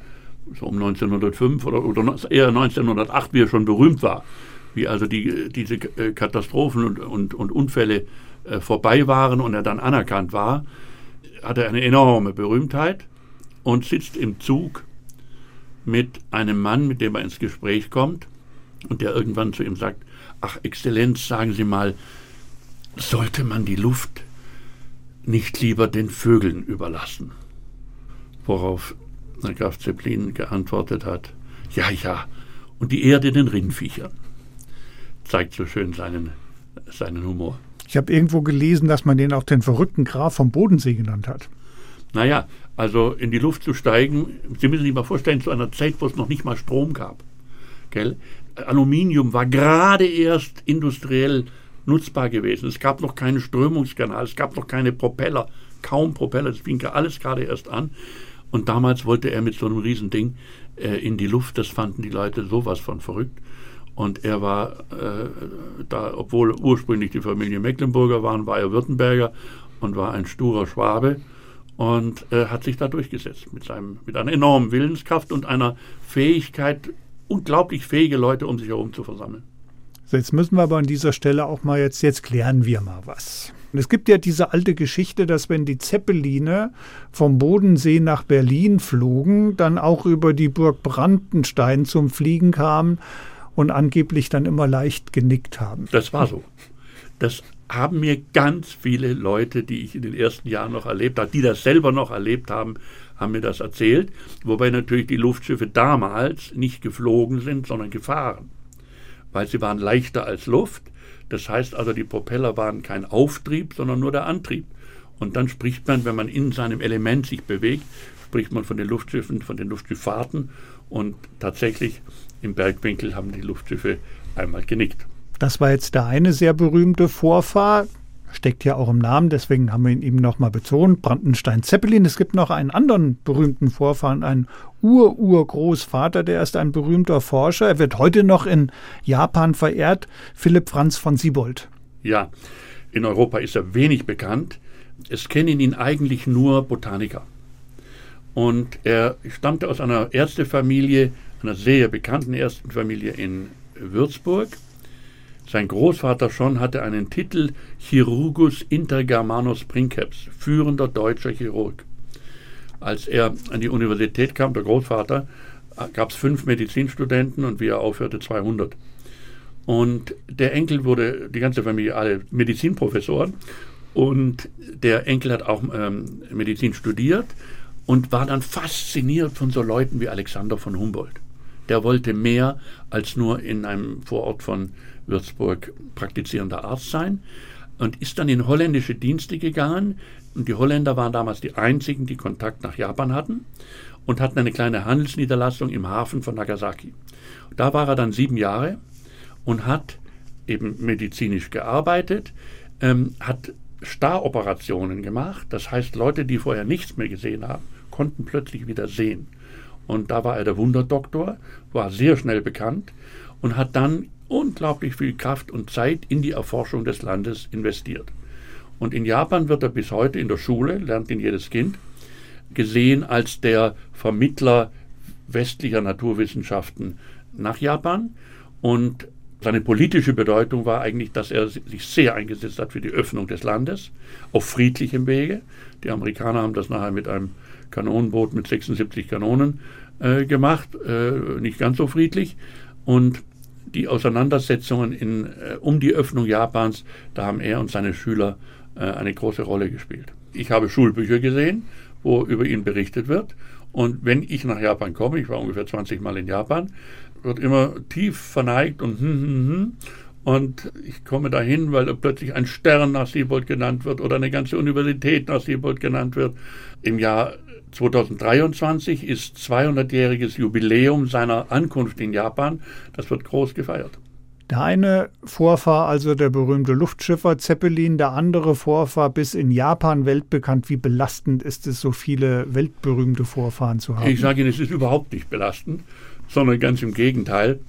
so um 1905 oder, oder eher 1908, wie er schon berühmt war, wie also die, diese äh, Katastrophen und, und, und Unfälle äh, vorbei waren und er dann anerkannt war, hat er eine enorme Berühmtheit und sitzt im Zug mit einem Mann, mit dem er ins Gespräch kommt und der irgendwann zu ihm sagt, ach Exzellenz, sagen Sie mal, sollte man die Luft nicht lieber den Vögeln überlassen? Worauf der Graf Zeppelin geantwortet hat, ja, ja, und die Erde den Rindviechern. Zeigt so schön seinen, seinen Humor. Ich habe irgendwo gelesen, dass man den auch den verrückten Graf vom Bodensee genannt hat. Naja, also in die Luft zu steigen, Sie müssen sich mal vorstellen, zu einer Zeit, wo es noch nicht mal Strom gab. Gell? Aluminium war gerade erst industriell nutzbar gewesen. Es gab noch keinen Strömungskanal, es gab noch keine Propeller, kaum Propeller, das fing alles gerade erst an. Und damals wollte er mit so einem Riesending äh, in die Luft, das fanden die Leute sowas von verrückt. Und er war äh, da, obwohl ursprünglich die Familie Mecklenburger waren, war er Württemberger und war ein sturer Schwabe und äh, hat sich da durchgesetzt mit, seinem, mit einer enormen Willenskraft und einer Fähigkeit, unglaublich fähige Leute um sich herum zu versammeln. Jetzt müssen wir aber an dieser Stelle auch mal jetzt, jetzt klären wir mal was. Es gibt ja diese alte Geschichte, dass wenn die Zeppeline vom Bodensee nach Berlin flogen, dann auch über die Burg Brandenstein zum Fliegen kamen und angeblich dann immer leicht genickt haben. Das war so. Das haben mir ganz viele Leute, die ich in den ersten Jahren noch erlebt habe, die das selber noch erlebt haben, haben mir das erzählt. Wobei natürlich die Luftschiffe damals nicht geflogen sind, sondern gefahren. Weil sie waren leichter als Luft. Das heißt also, die Propeller waren kein Auftrieb, sondern nur der Antrieb. Und dann spricht man, wenn man in seinem Element sich bewegt, spricht man von den Luftschiffen, von den Luftschiffahrten. Und tatsächlich im Bergwinkel haben die Luftschiffe einmal genickt. Das war jetzt der eine sehr berühmte Vorfahr, steckt ja auch im Namen, deswegen haben wir ihn eben nochmal betont, Brandenstein-Zeppelin. Es gibt noch einen anderen berühmten Vorfahren, einen Ur-Urgroßvater, der ist ein berühmter Forscher. Er wird heute noch in Japan verehrt, Philipp Franz von Siebold. Ja, in Europa ist er wenig bekannt. Es kennen ihn eigentlich nur Botaniker. Und er stammte aus einer Ärztefamilie, einer sehr bekannten Ärztefamilie in Würzburg. Sein Großvater schon hatte einen Titel Chirurgus Intergermanus Princeps, führender deutscher Chirurg. Als er an die Universität kam, der Großvater, gab es fünf Medizinstudenten und wie er aufhörte, 200. Und der Enkel wurde, die ganze Familie, alle Medizinprofessoren. Und der Enkel hat auch ähm, Medizin studiert und war dann fasziniert von so Leuten wie Alexander von Humboldt. Der wollte mehr als nur in einem Vorort von Würzburg praktizierender Arzt sein. und ist dann in holländische Dienste gegangen. Und die Holländer waren damals die einzigen, die Kontakt nach Japan hatten und hatten eine kleine Handelsniederlassung im Hafen von Nagasaki. Da war er dann sieben Jahre und hat eben medizinisch gearbeitet, ähm, hat Staroperationen gemacht. Das heißt, Leute, die vorher nichts mehr gesehen haben, konnten plötzlich wieder sehen. Und da war er der Wunderdoktor, war sehr schnell bekannt und hat dann unglaublich viel Kraft und Zeit in die Erforschung des Landes investiert. Und in Japan wird er bis heute in der Schule, lernt ihn jedes Kind, gesehen als der Vermittler westlicher Naturwissenschaften nach Japan. Und seine politische Bedeutung war eigentlich, dass er sich sehr eingesetzt hat für die Öffnung des Landes auf friedlichem Wege. Die Amerikaner haben das nachher mit einem Kanonenboot mit 76 Kanonen äh, gemacht, äh, nicht ganz so friedlich. Und die Auseinandersetzungen in, äh, um die Öffnung Japans, da haben er und seine Schüler äh, eine große Rolle gespielt. Ich habe Schulbücher gesehen, wo über ihn berichtet wird. Und wenn ich nach Japan komme, ich war ungefähr 20 Mal in Japan, wird immer tief verneigt und hm, hm, hm. Und ich komme dahin, weil plötzlich ein Stern nach Siebold genannt wird oder eine ganze Universität nach Siebold genannt wird. Im Jahr 2023 ist 200-jähriges Jubiläum seiner Ankunft in Japan. Das wird groß gefeiert. Der eine Vorfahr, also der berühmte Luftschiffer Zeppelin, der andere Vorfahr bis in Japan weltbekannt. Wie belastend ist es, so viele weltberühmte Vorfahren zu haben? Ich sage Ihnen, es ist überhaupt nicht belastend, sondern ganz im Gegenteil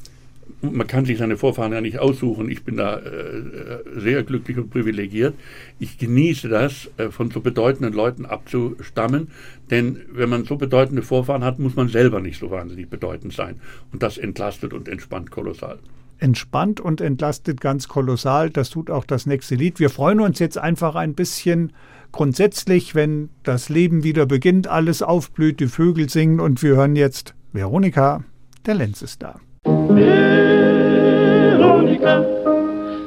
man kann sich seine Vorfahren ja nicht aussuchen. Ich bin da äh, sehr glücklich und privilegiert. Ich genieße das, äh, von so bedeutenden Leuten abzustammen, denn wenn man so bedeutende Vorfahren hat, muss man selber nicht so wahnsinnig bedeutend sein. Und das entlastet und entspannt kolossal. Entspannt und entlastet ganz kolossal. Das tut auch das nächste Lied. Wir freuen uns jetzt einfach ein bisschen grundsätzlich, wenn das Leben wieder beginnt, alles aufblüht, die Vögel singen und wir hören jetzt Veronika, der Lenz ist da. Veronika,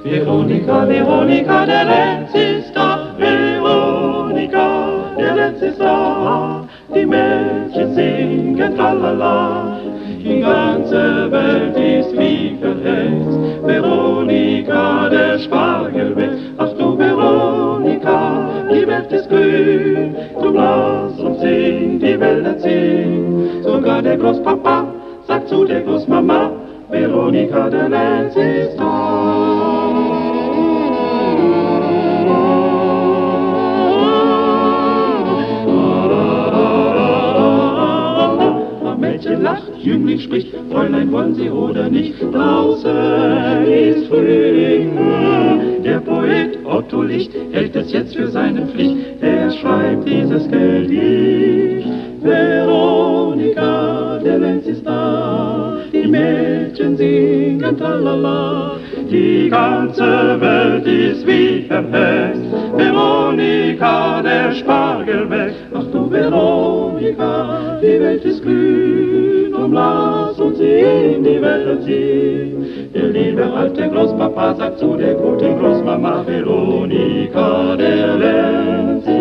Veronika, Veronika, der Lenz ist da. Veronika, der Lenz ist da. Die Mädchen singen tralala, die ganze Welt ist wie verhext. Veronika, der Spargel weg, ach du Veronika, die Welt ist grün, du blass und sing, die Wellen singen, sogar der Großpapa sagt zu der Großmama, Veronika der Lenz ist da. Mädchen lacht, Jüngling spricht, Fräulein wollen Sie oder nicht, draußen ist Frühling. Der Poet Otto Licht hält es jetzt für seine Pflicht, er schreibt dieses Gedicht. Veronika, der Lenz ist da, die Mädchen singen tralala. Die ganze Welt ist wie verhext, Veronika, der Spargel weg. Ach du Veronika, die Welt ist grün, drum lass uns in die Welt ziehen. Der liebe alte Großpapa sagt zu der guten Großmama Veronika, der Lenz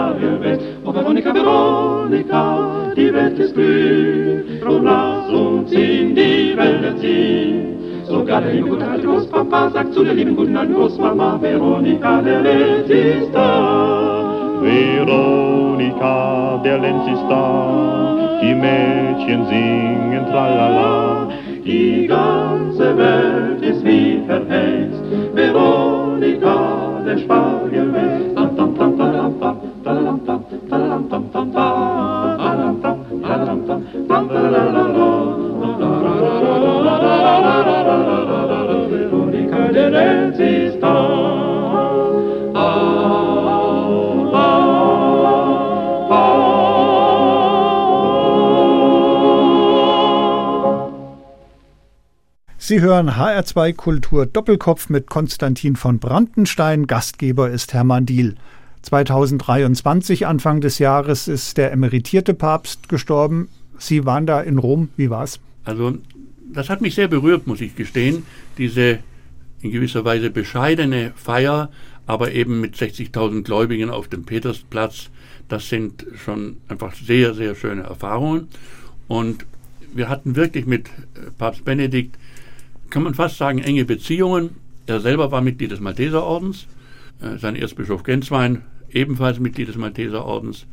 Spargel wächst, oh Veronika, Veronika, die Welt ist grün, drum lass uns in die Wälder ziehen. Sogar der liebe gute alte Großpapa sagt zu der lieben guten alten Großmama, Veronika, der Lenz ist da. Veronika, der Lenz ist da, die Mädchen singen tralala. Die ganze Welt ist wie verhext, Veronika, der Spargel wächst. Sie hören HR2 Kultur Doppelkopf mit Konstantin von Brandenstein. Gastgeber ist Hermann Diel. 2023, Anfang des Jahres, ist der emeritierte Papst gestorben. Sie waren da in Rom, wie war's? Also, das hat mich sehr berührt, muss ich gestehen. Diese in gewisser Weise bescheidene Feier, aber eben mit 60.000 Gläubigen auf dem Petersplatz, das sind schon einfach sehr, sehr schöne Erfahrungen. Und wir hatten wirklich mit äh, Papst Benedikt, kann man fast sagen, enge Beziehungen. Er selber war Mitglied des Malteserordens, äh, sein Erzbischof Genswein ebenfalls Mitglied des Malteserordens.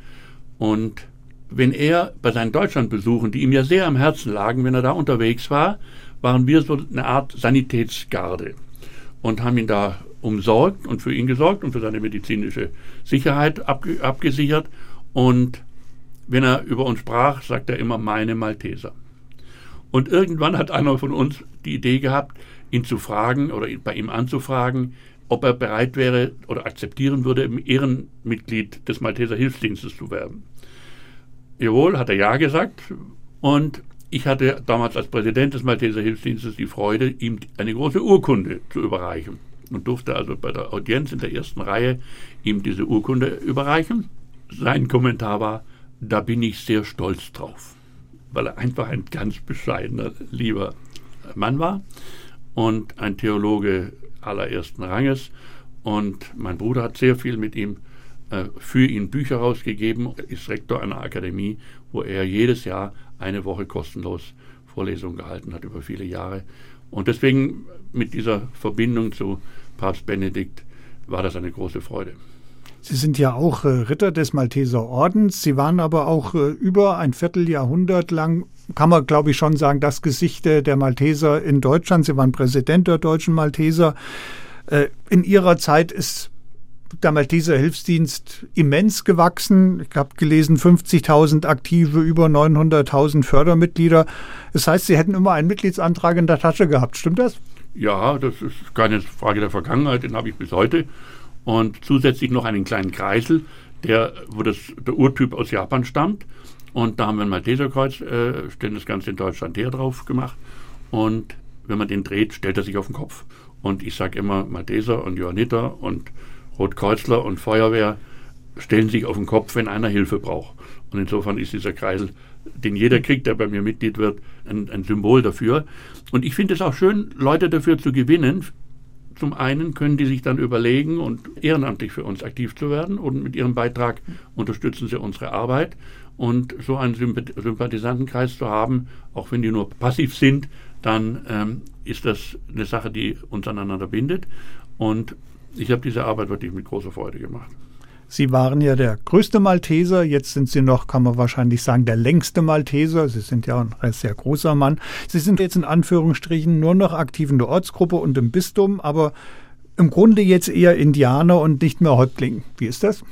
Und wenn er bei seinen Deutschlandbesuchen, die ihm ja sehr am Herzen lagen, wenn er da unterwegs war, waren wir so eine Art Sanitätsgarde und haben ihn da umsorgt und für ihn gesorgt und für seine medizinische Sicherheit abge abgesichert. Und wenn er über uns sprach, sagt er immer meine Malteser. Und irgendwann hat einer von uns die Idee gehabt, ihn zu fragen oder bei ihm anzufragen, ob er bereit wäre oder akzeptieren würde, im Ehrenmitglied des Malteser Hilfsdienstes zu werden. Jawohl, hat er ja gesagt. Und ich hatte damals als Präsident des Malteser Hilfsdienstes die Freude, ihm eine große Urkunde zu überreichen. Und durfte also bei der Audienz in der ersten Reihe ihm diese Urkunde überreichen. Sein Kommentar war, da bin ich sehr stolz drauf, weil er einfach ein ganz bescheidener, lieber Mann war und ein Theologe allerersten Ranges. Und mein Bruder hat sehr viel mit ihm äh, für ihn Bücher rausgegeben, ist Rektor einer Akademie, wo er jedes Jahr eine Woche kostenlos Vorlesungen gehalten hat über viele Jahre. Und deswegen mit dieser Verbindung zu Papst Benedikt war das eine große Freude. Sie sind ja auch äh, Ritter des Malteser Ordens. Sie waren aber auch äh, über ein Vierteljahrhundert lang, kann man glaube ich schon sagen, das Gesicht der Malteser in Deutschland. Sie waren Präsident der deutschen Malteser. Äh, in Ihrer Zeit ist der Malteser Hilfsdienst immens gewachsen. Ich habe gelesen, 50.000 aktive, über 900.000 Fördermitglieder. Das heißt, Sie hätten immer einen Mitgliedsantrag in der Tasche gehabt. Stimmt das? Ja, das ist keine Frage der Vergangenheit, den habe ich bis heute. Und zusätzlich noch einen kleinen Kreisel, der, wo das, der Urtyp aus Japan stammt. Und da haben wir ein Malteserkreuz, äh, stellen das Ganze in Deutschland her drauf gemacht. Und wenn man den dreht, stellt er sich auf den Kopf. Und ich sage immer, Malteser und Johanniter und Rotkreuzler und Feuerwehr stellen sich auf den Kopf, wenn einer Hilfe braucht. Und insofern ist dieser Kreisel, den jeder kriegt, der bei mir Mitglied wird, ein, ein Symbol dafür. Und ich finde es auch schön, Leute dafür zu gewinnen. Zum einen können die sich dann überlegen und ehrenamtlich für uns aktiv zu werden und mit ihrem Beitrag unterstützen sie unsere Arbeit. Und so einen Sympathisantenkreis zu haben, auch wenn die nur passiv sind, dann ähm, ist das eine Sache, die uns aneinander bindet. Und ich habe diese Arbeit wirklich mit großer Freude gemacht. Sie waren ja der größte Malteser, jetzt sind Sie noch, kann man wahrscheinlich sagen, der längste Malteser. Sie sind ja ein sehr großer Mann. Sie sind jetzt in Anführungsstrichen nur noch aktiv in der Ortsgruppe und im Bistum, aber im Grunde jetzt eher Indianer und nicht mehr Häuptling. Wie ist das?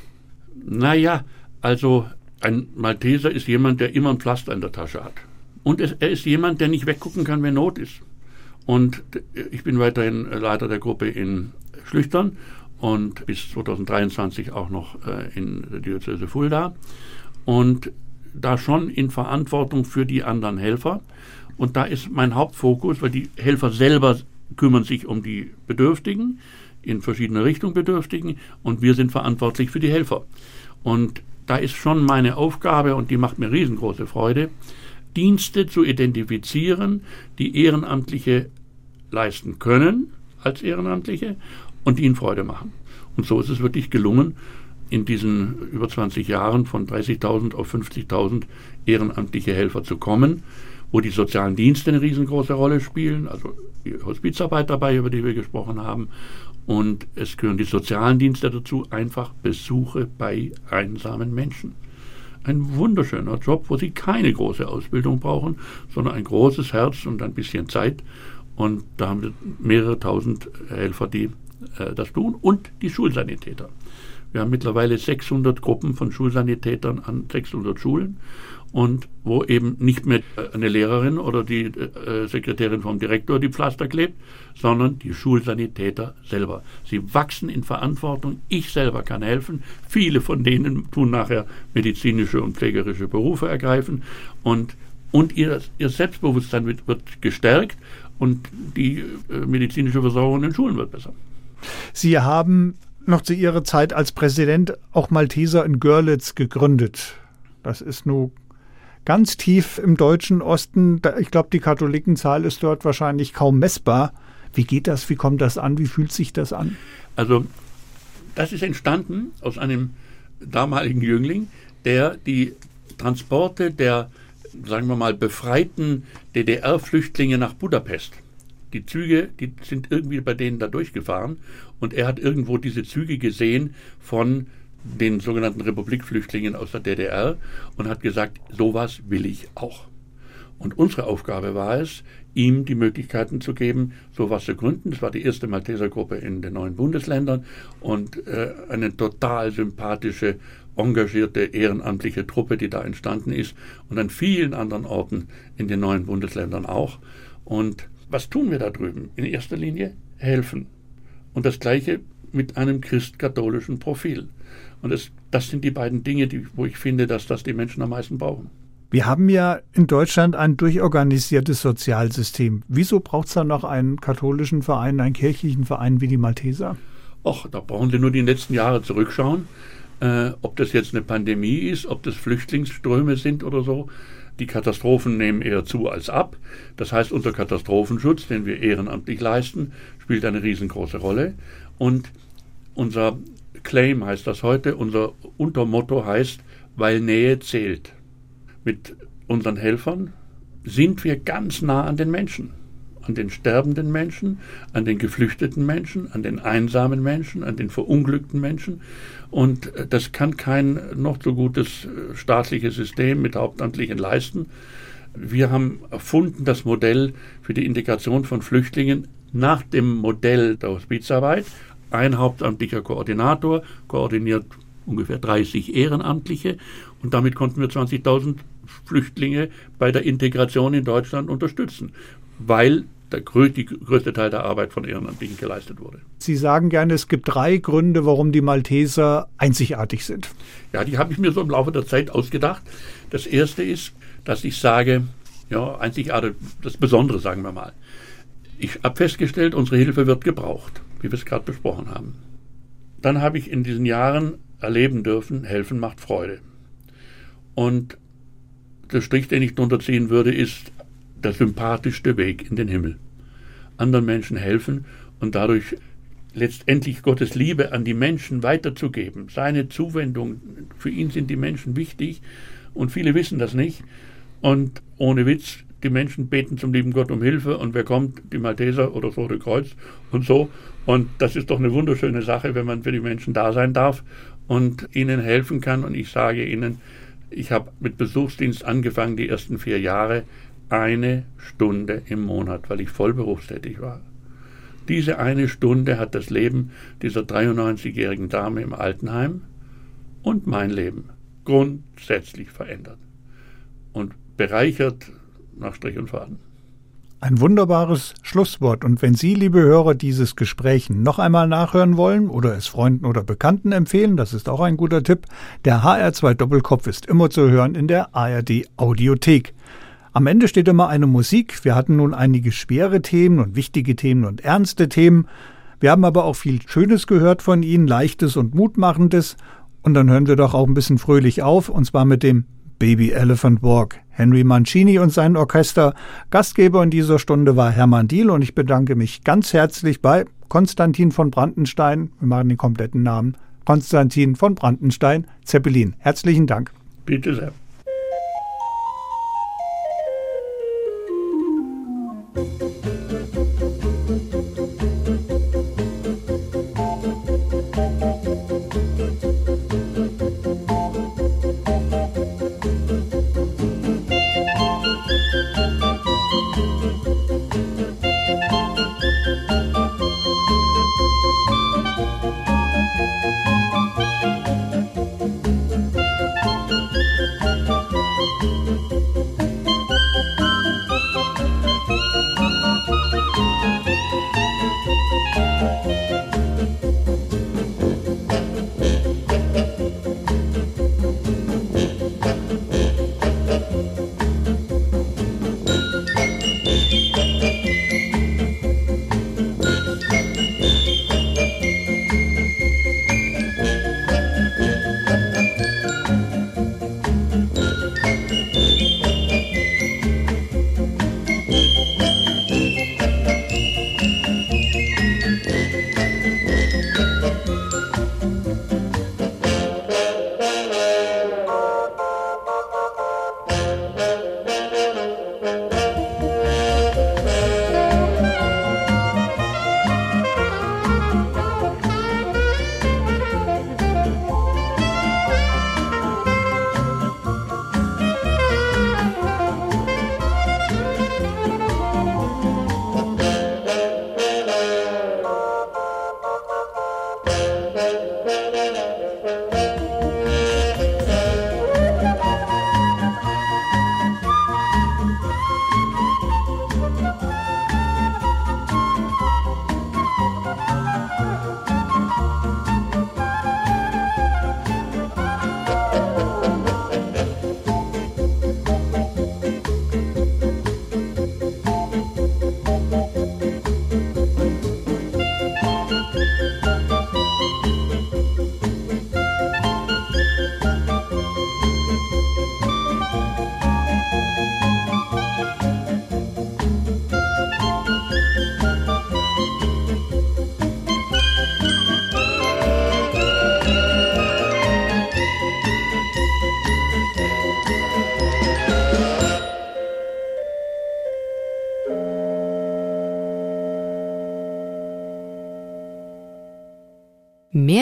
Naja, also ein Malteser ist jemand, der immer ein Pflaster in der Tasche hat. Und es, er ist jemand, der nicht weggucken kann, wenn Not ist. Und ich bin weiterhin Leiter der Gruppe in Schlüchtern und bis 2023 auch noch äh, in der Diözese Fulda. Und da schon in Verantwortung für die anderen Helfer. Und da ist mein Hauptfokus, weil die Helfer selber kümmern sich um die Bedürftigen, in verschiedener Richtung Bedürftigen, und wir sind verantwortlich für die Helfer. Und da ist schon meine Aufgabe, und die macht mir riesengroße Freude, Dienste zu identifizieren, die Ehrenamtliche leisten können als Ehrenamtliche und ihnen Freude machen. Und so ist es wirklich gelungen, in diesen über 20 Jahren von 30.000 auf 50.000 ehrenamtliche Helfer zu kommen, wo die sozialen Dienste eine riesengroße Rolle spielen, also die Hospizarbeit dabei, über die wir gesprochen haben. Und es gehören die sozialen Dienste dazu, einfach Besuche bei einsamen Menschen. Ein wunderschöner Job, wo sie keine große Ausbildung brauchen, sondern ein großes Herz und ein bisschen Zeit. Und da haben wir mehrere tausend Helfer, die das tun und die Schulsanitäter. Wir haben mittlerweile 600 Gruppen von Schulsanitätern an 600 Schulen und wo eben nicht mehr eine Lehrerin oder die äh, Sekretärin vom Direktor die Pflaster klebt, sondern die Schulsanitäter selber. Sie wachsen in Verantwortung. Ich selber kann helfen. Viele von denen tun nachher medizinische und pflegerische Berufe ergreifen und und ihr, ihr Selbstbewusstsein wird, wird gestärkt und die äh, medizinische Versorgung in den Schulen wird besser. Sie haben noch zu Ihrer Zeit als Präsident auch Malteser in Görlitz gegründet. Das ist nun ganz tief im deutschen Osten. Ich glaube, die Katholikenzahl ist dort wahrscheinlich kaum messbar. Wie geht das? Wie kommt das an? Wie fühlt sich das an? Also, das ist entstanden aus einem damaligen Jüngling, der die Transporte der, sagen wir mal, befreiten DDR-Flüchtlinge nach Budapest die Züge, die sind irgendwie bei denen da durchgefahren und er hat irgendwo diese Züge gesehen von den sogenannten Republikflüchtlingen aus der DDR und hat gesagt, sowas will ich auch. Und unsere Aufgabe war es, ihm die Möglichkeiten zu geben, sowas zu gründen. Das war die erste Maltesergruppe in den neuen Bundesländern und äh, eine total sympathische, engagierte, ehrenamtliche Truppe, die da entstanden ist und an vielen anderen Orten in den neuen Bundesländern auch. Und was tun wir da drüben? In erster Linie helfen. Und das Gleiche mit einem christkatholischen Profil. Und das, das sind die beiden Dinge, die, wo ich finde, dass das die Menschen am meisten brauchen. Wir haben ja in Deutschland ein durchorganisiertes Sozialsystem. Wieso braucht es da noch einen katholischen Verein, einen kirchlichen Verein wie die Malteser? Och, da brauchen Sie nur die letzten Jahre zurückschauen. Äh, ob das jetzt eine Pandemie ist, ob das Flüchtlingsströme sind oder so. Die Katastrophen nehmen eher zu als ab. Das heißt, unser Katastrophenschutz, den wir ehrenamtlich leisten, spielt eine riesengroße Rolle. Und unser Claim heißt das heute, unser Untermotto heißt, weil Nähe zählt. Mit unseren Helfern sind wir ganz nah an den Menschen an den sterbenden Menschen, an den geflüchteten Menschen, an den einsamen Menschen, an den verunglückten Menschen. Und äh, das kann kein noch so gutes äh, staatliches System mit Hauptamtlichen leisten. Wir haben erfunden das Modell für die Integration von Flüchtlingen nach dem Modell der Hospizarbeit. Ein hauptamtlicher Koordinator koordiniert ungefähr 30 Ehrenamtliche und damit konnten wir 20.000 Flüchtlinge bei der Integration in Deutschland unterstützen, weil der größte Teil der Arbeit von Ehrenamtlichen geleistet wurde. Sie sagen gerne, es gibt drei Gründe, warum die Malteser einzigartig sind. Ja, die habe ich mir so im Laufe der Zeit ausgedacht. Das erste ist, dass ich sage, ja, einzigartig, das Besondere, sagen wir mal. Ich habe festgestellt, unsere Hilfe wird gebraucht, wie wir es gerade besprochen haben. Dann habe ich in diesen Jahren erleben dürfen, helfen macht Freude. Und der Strich, den ich drunter ziehen würde, ist der sympathischste Weg in den Himmel. Anderen Menschen helfen und dadurch letztendlich Gottes Liebe an die Menschen weiterzugeben, seine Zuwendung. Für ihn sind die Menschen wichtig und viele wissen das nicht. Und ohne Witz, die Menschen beten zum lieben Gott um Hilfe und wer kommt? Die Malteser oder das Rote Kreuz und so. Und das ist doch eine wunderschöne Sache, wenn man für die Menschen da sein darf und ihnen helfen kann. Und ich sage Ihnen, ich habe mit Besuchsdienst angefangen, die ersten vier Jahre eine Stunde im Monat, weil ich voll berufstätig war. Diese eine Stunde hat das Leben dieser 93-jährigen Dame im Altenheim und mein Leben grundsätzlich verändert und bereichert nach Strich und Faden. Ein wunderbares Schlusswort. Und wenn Sie, liebe Hörer, dieses Gespräch noch einmal nachhören wollen oder es Freunden oder Bekannten empfehlen, das ist auch ein guter Tipp, der HR2 Doppelkopf ist immer zu hören in der ARD Audiothek. Am Ende steht immer eine Musik. Wir hatten nun einige schwere Themen und wichtige Themen und ernste Themen. Wir haben aber auch viel Schönes gehört von Ihnen, Leichtes und Mutmachendes. Und dann hören wir doch auch ein bisschen fröhlich auf, und zwar mit dem Baby Elephant Walk. Henry Mancini und sein Orchester. Gastgeber in dieser Stunde war Hermann Diel und ich bedanke mich ganz herzlich bei Konstantin von Brandenstein. Wir machen den kompletten Namen. Konstantin von Brandenstein, Zeppelin. Herzlichen Dank. Bitte sehr.